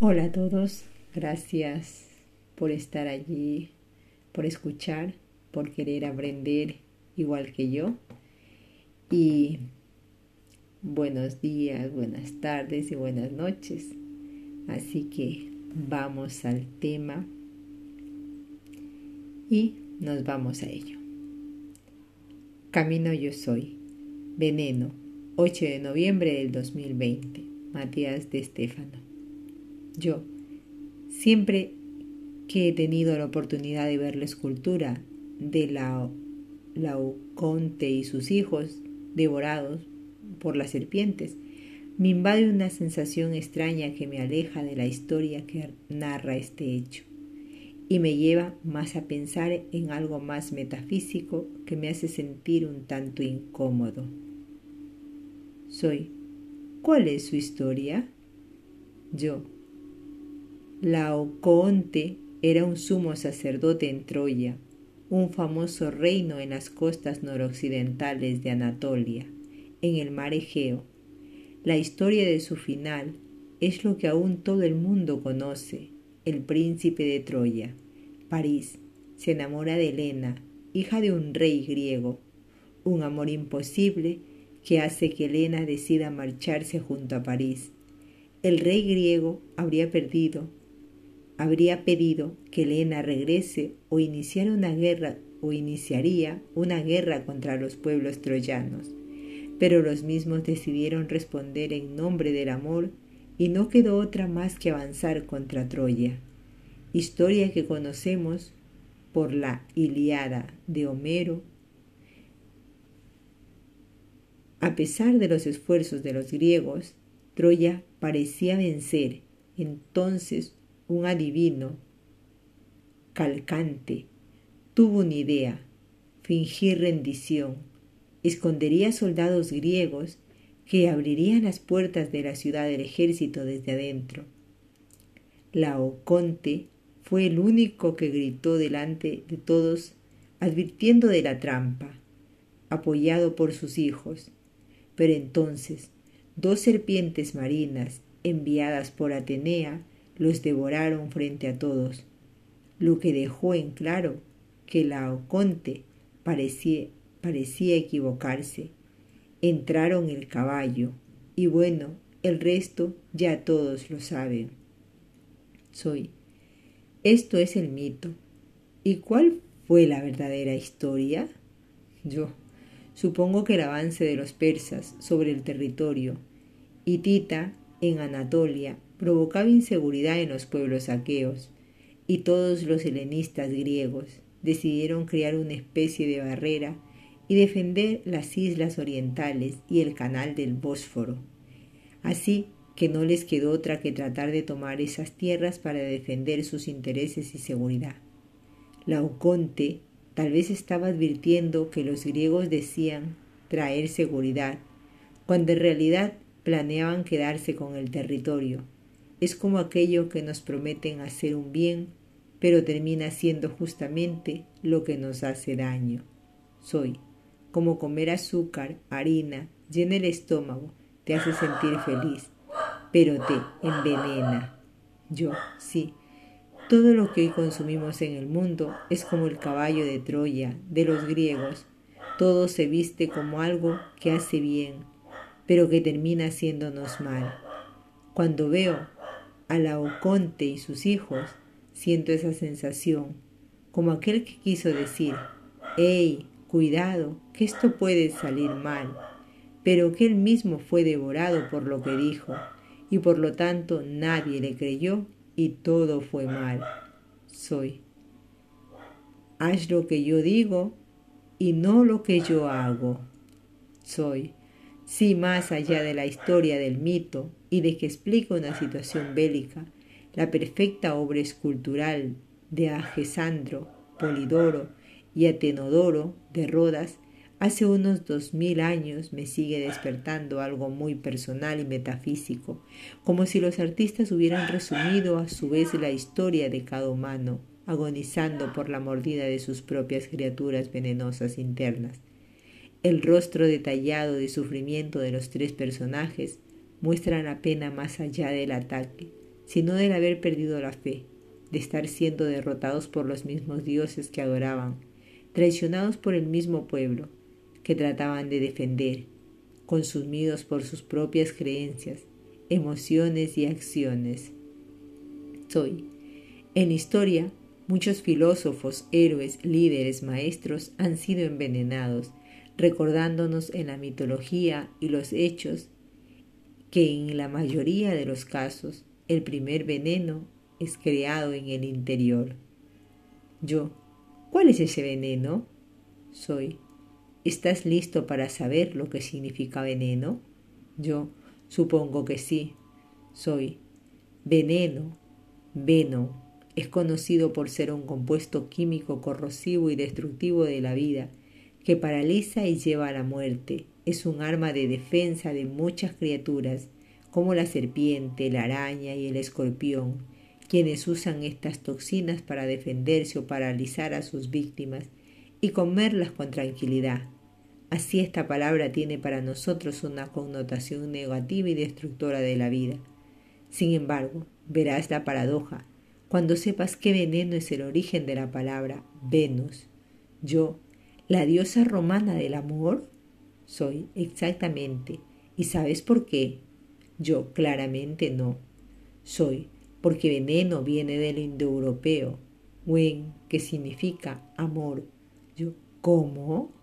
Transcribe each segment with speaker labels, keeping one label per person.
Speaker 1: Hola a todos, gracias por estar allí, por escuchar, por querer aprender igual que yo. Y buenos días, buenas tardes y buenas noches. Así que vamos al tema y nos vamos a ello. Camino yo soy. Veneno, 8 de noviembre del 2020. Matías de Estéfano. Yo, siempre que he tenido la oportunidad de ver la escultura de la Laoconte y sus hijos devorados por las serpientes, me invade una sensación extraña que me aleja de la historia que narra este hecho y me lleva más a pensar en algo más metafísico que me hace sentir un tanto incómodo. Soy. ¿Cuál es su historia? Yo. Laocoonte era un sumo sacerdote en Troya, un famoso reino en las costas noroccidentales de Anatolia, en el mar Egeo. La historia de su final es lo que aún todo el mundo conoce, el príncipe de Troya. París se enamora de Helena, hija de un rey griego, un amor imposible que hace que Helena decida marcharse junto a París. El rey griego habría perdido habría pedido que Helena regrese o iniciara una guerra o iniciaría una guerra contra los pueblos troyanos. Pero los mismos decidieron responder en nombre del amor y no quedó otra más que avanzar contra Troya. Historia que conocemos por la Iliada de Homero. A pesar de los esfuerzos de los griegos, Troya parecía vencer. Entonces un adivino, calcante, tuvo una idea, fingir rendición, escondería soldados griegos que abrirían las puertas de la ciudad del ejército desde adentro. Laoconte fue el único que gritó delante de todos, advirtiendo de la trampa, apoyado por sus hijos. Pero entonces dos serpientes marinas enviadas por Atenea los devoraron frente a todos, lo que dejó en claro que Laoconte parecía, parecía equivocarse. Entraron el caballo, y bueno, el resto ya todos lo saben. Soy. Esto es el mito. ¿Y cuál fue la verdadera historia? Yo. Supongo que el avance de los persas sobre el territorio, Hitita en Anatolia provocaba inseguridad en los pueblos aqueos, y todos los helenistas griegos decidieron crear una especie de barrera y defender las islas orientales y el canal del Bósforo. Así que no les quedó otra que tratar de tomar esas tierras para defender sus intereses y seguridad. Laoconte tal vez estaba advirtiendo que los griegos decían traer seguridad, cuando en realidad planeaban quedarse con el territorio es como aquello que nos prometen hacer un bien, pero termina siendo justamente lo que nos hace daño. Soy como comer azúcar, harina, llena el estómago, te hace sentir feliz, pero te envenena. Yo, sí, todo lo que hoy consumimos en el mundo es como el caballo de Troya, de los griegos. Todo se viste como algo que hace bien, pero que termina haciéndonos mal. Cuando veo a Laoconte y sus hijos, siento esa sensación, como aquel que quiso decir, ¡Ey, cuidado, que esto puede salir mal! Pero que él mismo fue devorado por lo que dijo, y por lo tanto nadie le creyó y todo fue mal. Soy. Haz lo que yo digo y no lo que yo hago. Soy. Si más allá de la historia del mito y de que explica una situación bélica, la perfecta obra escultural de Agesandro, Polidoro y Atenodoro de Rodas hace unos dos mil años me sigue despertando algo muy personal y metafísico, como si los artistas hubieran resumido a su vez la historia de cada humano, agonizando por la mordida de sus propias criaturas venenosas internas. El rostro detallado de sufrimiento de los tres personajes muestra la pena más allá del ataque, sino del haber perdido la fe, de estar siendo derrotados por los mismos dioses que adoraban, traicionados por el mismo pueblo que trataban de defender, consumidos por sus propias creencias, emociones y acciones. Soy. En historia, muchos filósofos, héroes, líderes, maestros han sido envenenados, recordándonos en la mitología y los hechos que en la mayoría de los casos el primer veneno es creado en el interior. Yo, ¿cuál es ese veneno? Soy. ¿Estás listo para saber lo que significa veneno? Yo, supongo que sí. Soy. Veneno, veno, es conocido por ser un compuesto químico corrosivo y destructivo de la vida, que paraliza y lleva a la muerte. Es un arma de defensa de muchas criaturas, como la serpiente, la araña y el escorpión, quienes usan estas toxinas para defenderse o paralizar a sus víctimas y comerlas con tranquilidad. Así esta palabra tiene para nosotros una connotación negativa y destructora de la vida. Sin embargo, verás la paradoja cuando sepas qué veneno es el origen de la palabra Venus. Yo, la diosa romana del amor, soy exactamente. ¿Y sabes por qué? Yo claramente no. Soy porque veneno viene del indoeuropeo, wen, que significa amor. Yo, ¿cómo?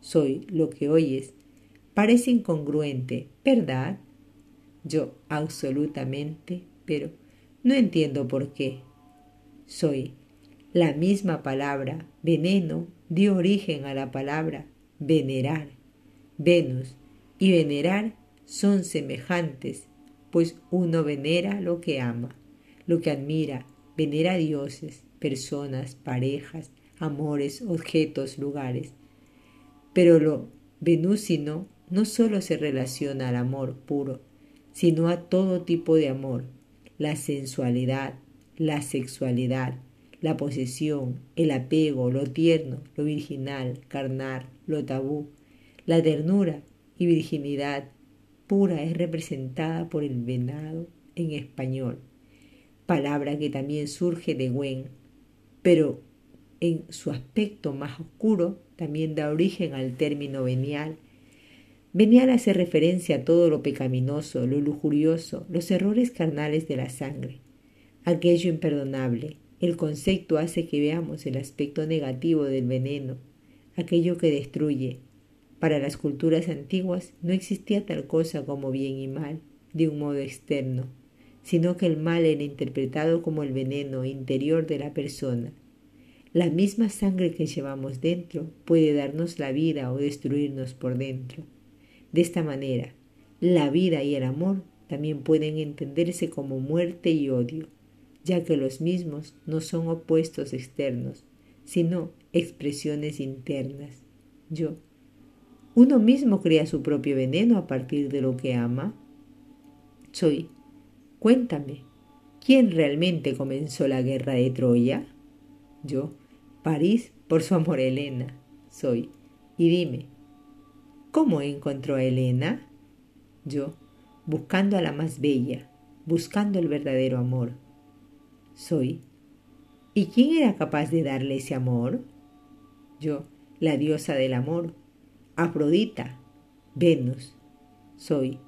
Speaker 1: Soy lo que oyes. Parece incongruente, ¿verdad? Yo, absolutamente, pero no entiendo por qué. Soy. La misma palabra veneno dio origen a la palabra venerar. Venus y venerar son semejantes, pues uno venera lo que ama lo que admira, venera dioses, personas, parejas, amores, objetos, lugares. Pero lo venúsino no solo se relaciona al amor puro, sino a todo tipo de amor, la sensualidad, la sexualidad, la posesión, el apego, lo tierno, lo virginal, carnal, lo tabú, la ternura y virginidad pura es representada por el venado en español palabra que también surge de Wen, pero en su aspecto más oscuro también da origen al término venial. Venial hace referencia a todo lo pecaminoso, lo lujurioso, los errores carnales de la sangre, aquello imperdonable. El concepto hace que veamos el aspecto negativo del veneno, aquello que destruye. Para las culturas antiguas no existía tal cosa como bien y mal, de un modo externo, sino que el mal era interpretado como el veneno interior de la persona. La misma sangre que llevamos dentro puede darnos la vida o destruirnos por dentro. De esta manera, la vida y el amor también pueden entenderse como muerte y odio, ya que los mismos no son opuestos externos, sino expresiones internas. Yo. ¿Uno mismo crea su propio veneno a partir de lo que ama? Soy Cuéntame, ¿quién realmente comenzó la guerra de Troya? Yo, París por su amor a Helena, soy. Y dime, ¿cómo encontró a Helena? Yo, buscando a la más bella, buscando el verdadero amor. Soy. ¿Y quién era capaz de darle ese amor? Yo, la diosa del amor, Afrodita, Venus. Soy.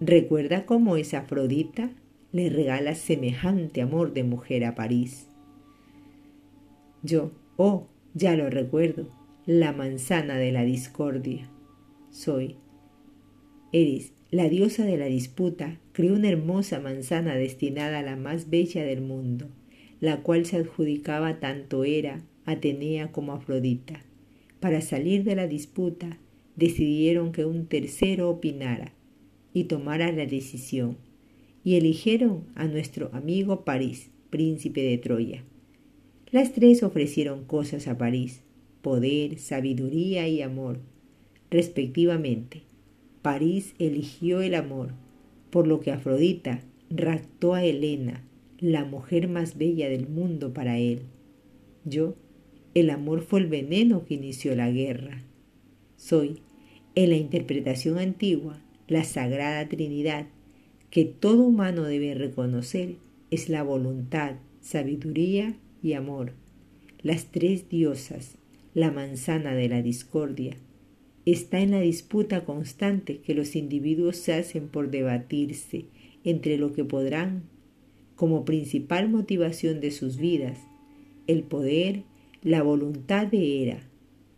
Speaker 1: ¿Recuerda cómo es Afrodita? le regala semejante amor de mujer a París. Yo, oh, ya lo recuerdo, la manzana de la discordia. Soy. Eris, la diosa de la disputa, creó una hermosa manzana destinada a la más bella del mundo, la cual se adjudicaba tanto Hera, Atenea como Afrodita. Para salir de la disputa, decidieron que un tercero opinara y tomara la decisión y eligieron a nuestro amigo París, príncipe de Troya. Las tres ofrecieron cosas a París, poder, sabiduría y amor, respectivamente. París eligió el amor, por lo que Afrodita raptó a Helena, la mujer más bella del mundo para él. Yo, el amor fue el veneno que inició la guerra. Soy, en la interpretación antigua, la Sagrada Trinidad, que todo humano debe reconocer es la voluntad, sabiduría y amor. Las tres diosas, la manzana de la discordia, está en la disputa constante que los individuos se hacen por debatirse entre lo que podrán, como principal motivación de sus vidas, el poder, la voluntad de era,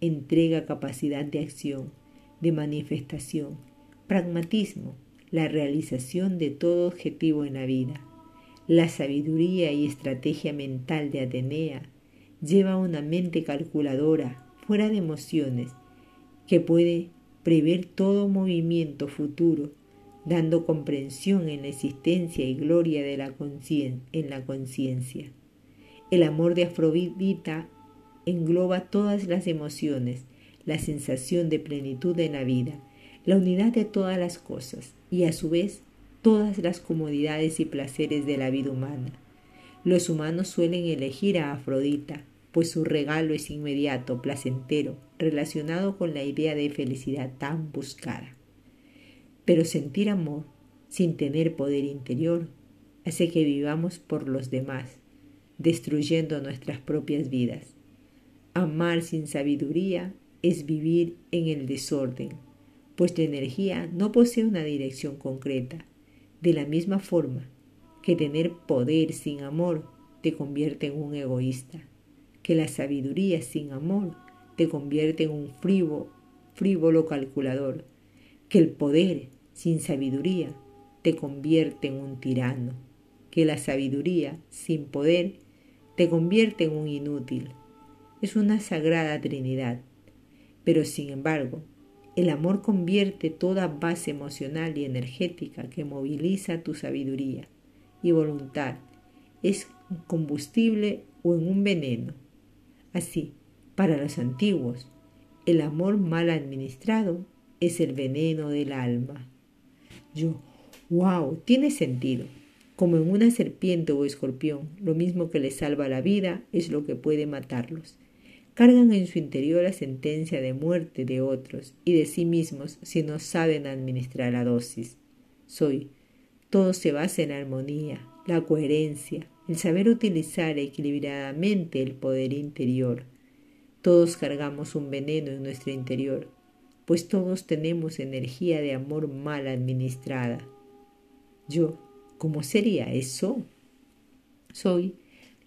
Speaker 1: entrega capacidad de acción, de manifestación, pragmatismo, la realización de todo objetivo en la vida. La sabiduría y estrategia mental de Atenea lleva una mente calculadora, fuera de emociones, que puede prever todo movimiento futuro, dando comprensión en la existencia y gloria de la en la conciencia. El amor de Afrodita engloba todas las emociones, la sensación de plenitud en la vida, la unidad de todas las cosas y a su vez todas las comodidades y placeres de la vida humana. Los humanos suelen elegir a Afrodita, pues su regalo es inmediato, placentero, relacionado con la idea de felicidad tan buscada. Pero sentir amor sin tener poder interior hace que vivamos por los demás, destruyendo nuestras propias vidas. Amar sin sabiduría es vivir en el desorden, pues la energía no posee una dirección concreta. De la misma forma que tener poder sin amor te convierte en un egoísta, que la sabiduría sin amor te convierte en un frívolo, frívolo calculador, que el poder sin sabiduría te convierte en un tirano, que la sabiduría sin poder te convierte en un inútil. Es una sagrada trinidad, pero sin embargo, el amor convierte toda base emocional y energética que moviliza tu sabiduría y voluntad es combustible o en un veneno. Así, para los antiguos, el amor mal administrado es el veneno del alma. Yo, wow, tiene sentido. Como en una serpiente o escorpión, lo mismo que les salva la vida es lo que puede matarlos. Cargan en su interior la sentencia de muerte de otros y de sí mismos si no saben administrar la dosis. Soy. Todo se basa en la armonía, la coherencia, el saber utilizar equilibradamente el poder interior todos cargamos un veneno en nuestro interior, pues todos tenemos energía de amor mal administrada. Yo, ¿cómo sería eso? Soy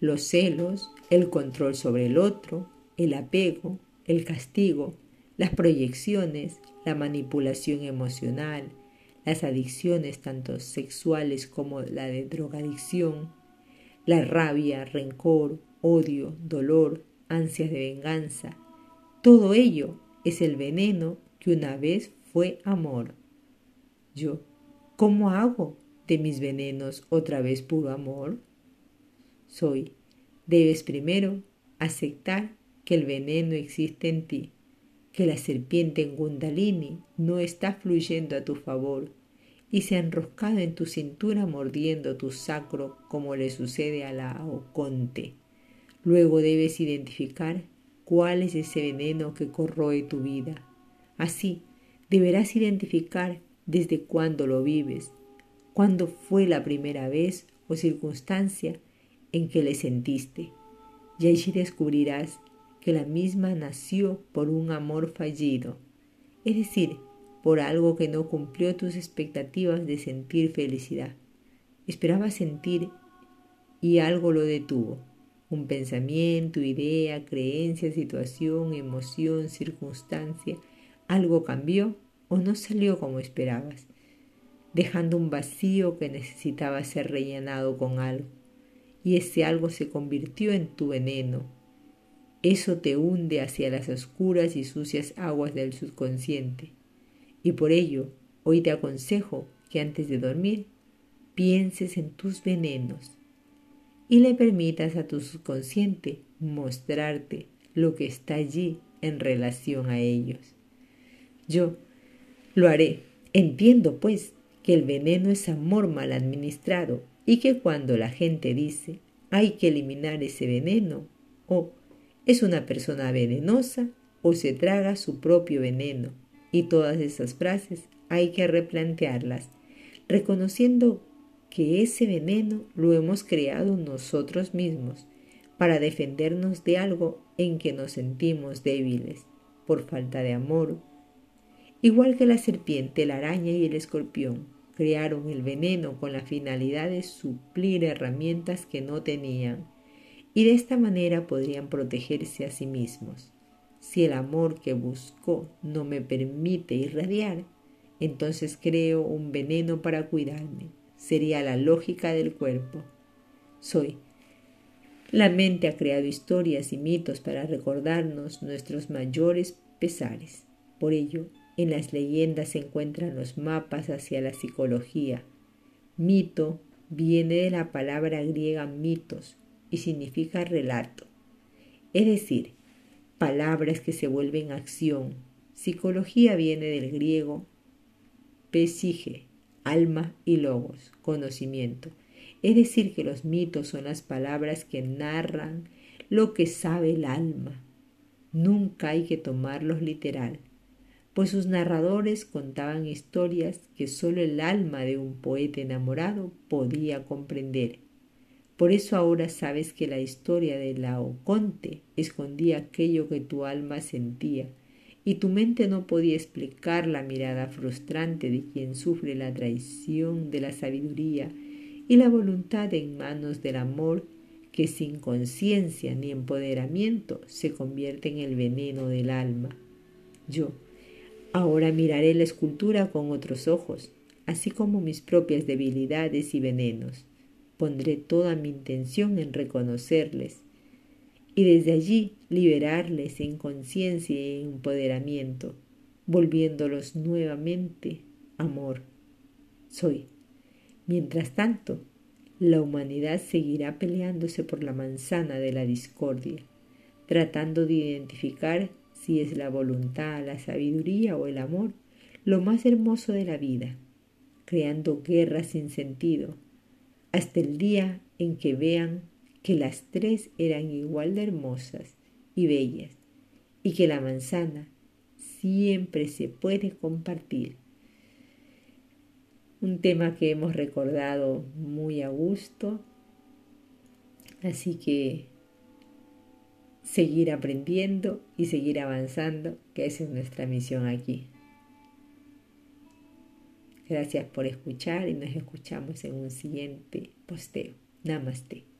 Speaker 1: los celos, el control sobre el otro, el apego, el castigo, las proyecciones, la manipulación emocional, las adicciones tanto sexuales como la de drogadicción, la rabia, rencor, odio, dolor, ansias de venganza. Todo ello es el veneno que una vez fue amor. Yo, ¿cómo hago de mis venenos otra vez puro amor? Soy, debes primero aceptar que el veneno existe en ti, que la serpiente en Gundalini no está fluyendo a tu favor y se ha enroscado en tu cintura mordiendo tu sacro como le sucede a la Oconte. Luego debes identificar cuál es ese veneno que corroe tu vida. Así, deberás identificar desde cuándo lo vives, cuándo fue la primera vez o circunstancia en que le sentiste. Y allí descubrirás que la misma nació por un amor fallido, es decir, por algo que no cumplió tus expectativas de sentir felicidad. Esperabas sentir y algo lo detuvo. Un pensamiento, idea, creencia, situación, emoción, circunstancia, algo cambió o no salió como esperabas, dejando un vacío que necesitaba ser rellenado con algo, y ese algo se convirtió en tu veneno. Eso te hunde hacia las oscuras y sucias aguas del subconsciente, y por ello hoy te aconsejo que antes de dormir pienses en tus venenos y le permitas a tu subconsciente mostrarte lo que está allí en relación a ellos. Yo lo haré. Entiendo, pues, que el veneno es amor mal administrado y que cuando la gente dice hay que eliminar ese veneno o es una persona venenosa o se traga su propio veneno y todas esas frases hay que replantearlas, reconociendo que ese veneno lo hemos creado nosotros mismos para defendernos de algo en que nos sentimos débiles por falta de amor. Igual que la serpiente, la araña y el escorpión crearon el veneno con la finalidad de suplir herramientas que no tenían y de esta manera podrían protegerse a sí mismos. Si el amor que buscó no me permite irradiar, entonces creo un veneno para cuidarme. Sería la lógica del cuerpo. Soy. La mente ha creado historias y mitos para recordarnos nuestros mayores pesares. Por ello, en las leyendas se encuentran los mapas hacia la psicología. Mito viene de la palabra griega mitos y significa relato. Es decir, palabras que se vuelven acción. Psicología viene del griego pesige, alma y logos, conocimiento. Es decir, que los mitos son las palabras que narran lo que sabe el alma. Nunca hay que tomarlos literal, pues sus narradores contaban historias que sólo el alma de un poeta enamorado podía comprender por eso ahora sabes que la historia de Laoconte escondía aquello que tu alma sentía, y tu mente no podía explicar la mirada frustrante de quien sufre la traición de la sabiduría y la voluntad en manos del amor que sin conciencia ni empoderamiento se convierte en el veneno del alma. Yo ahora miraré la escultura con otros ojos, así como mis propias debilidades y venenos pondré toda mi intención en reconocerles y desde allí liberarles en conciencia y en empoderamiento, volviéndolos nuevamente amor. Soy. Mientras tanto, la humanidad seguirá peleándose por la manzana de la discordia, tratando de identificar si es la voluntad, la sabiduría o el amor lo más hermoso de la vida, creando guerras sin sentido, hasta el día en que vean que las tres eran igual de hermosas y bellas y que la manzana siempre se puede compartir. Un tema que hemos recordado muy a gusto, así que seguir aprendiendo y seguir avanzando, que esa es nuestra misión aquí. Gracias por escuchar y nos escuchamos en un siguiente posteo. Namaste.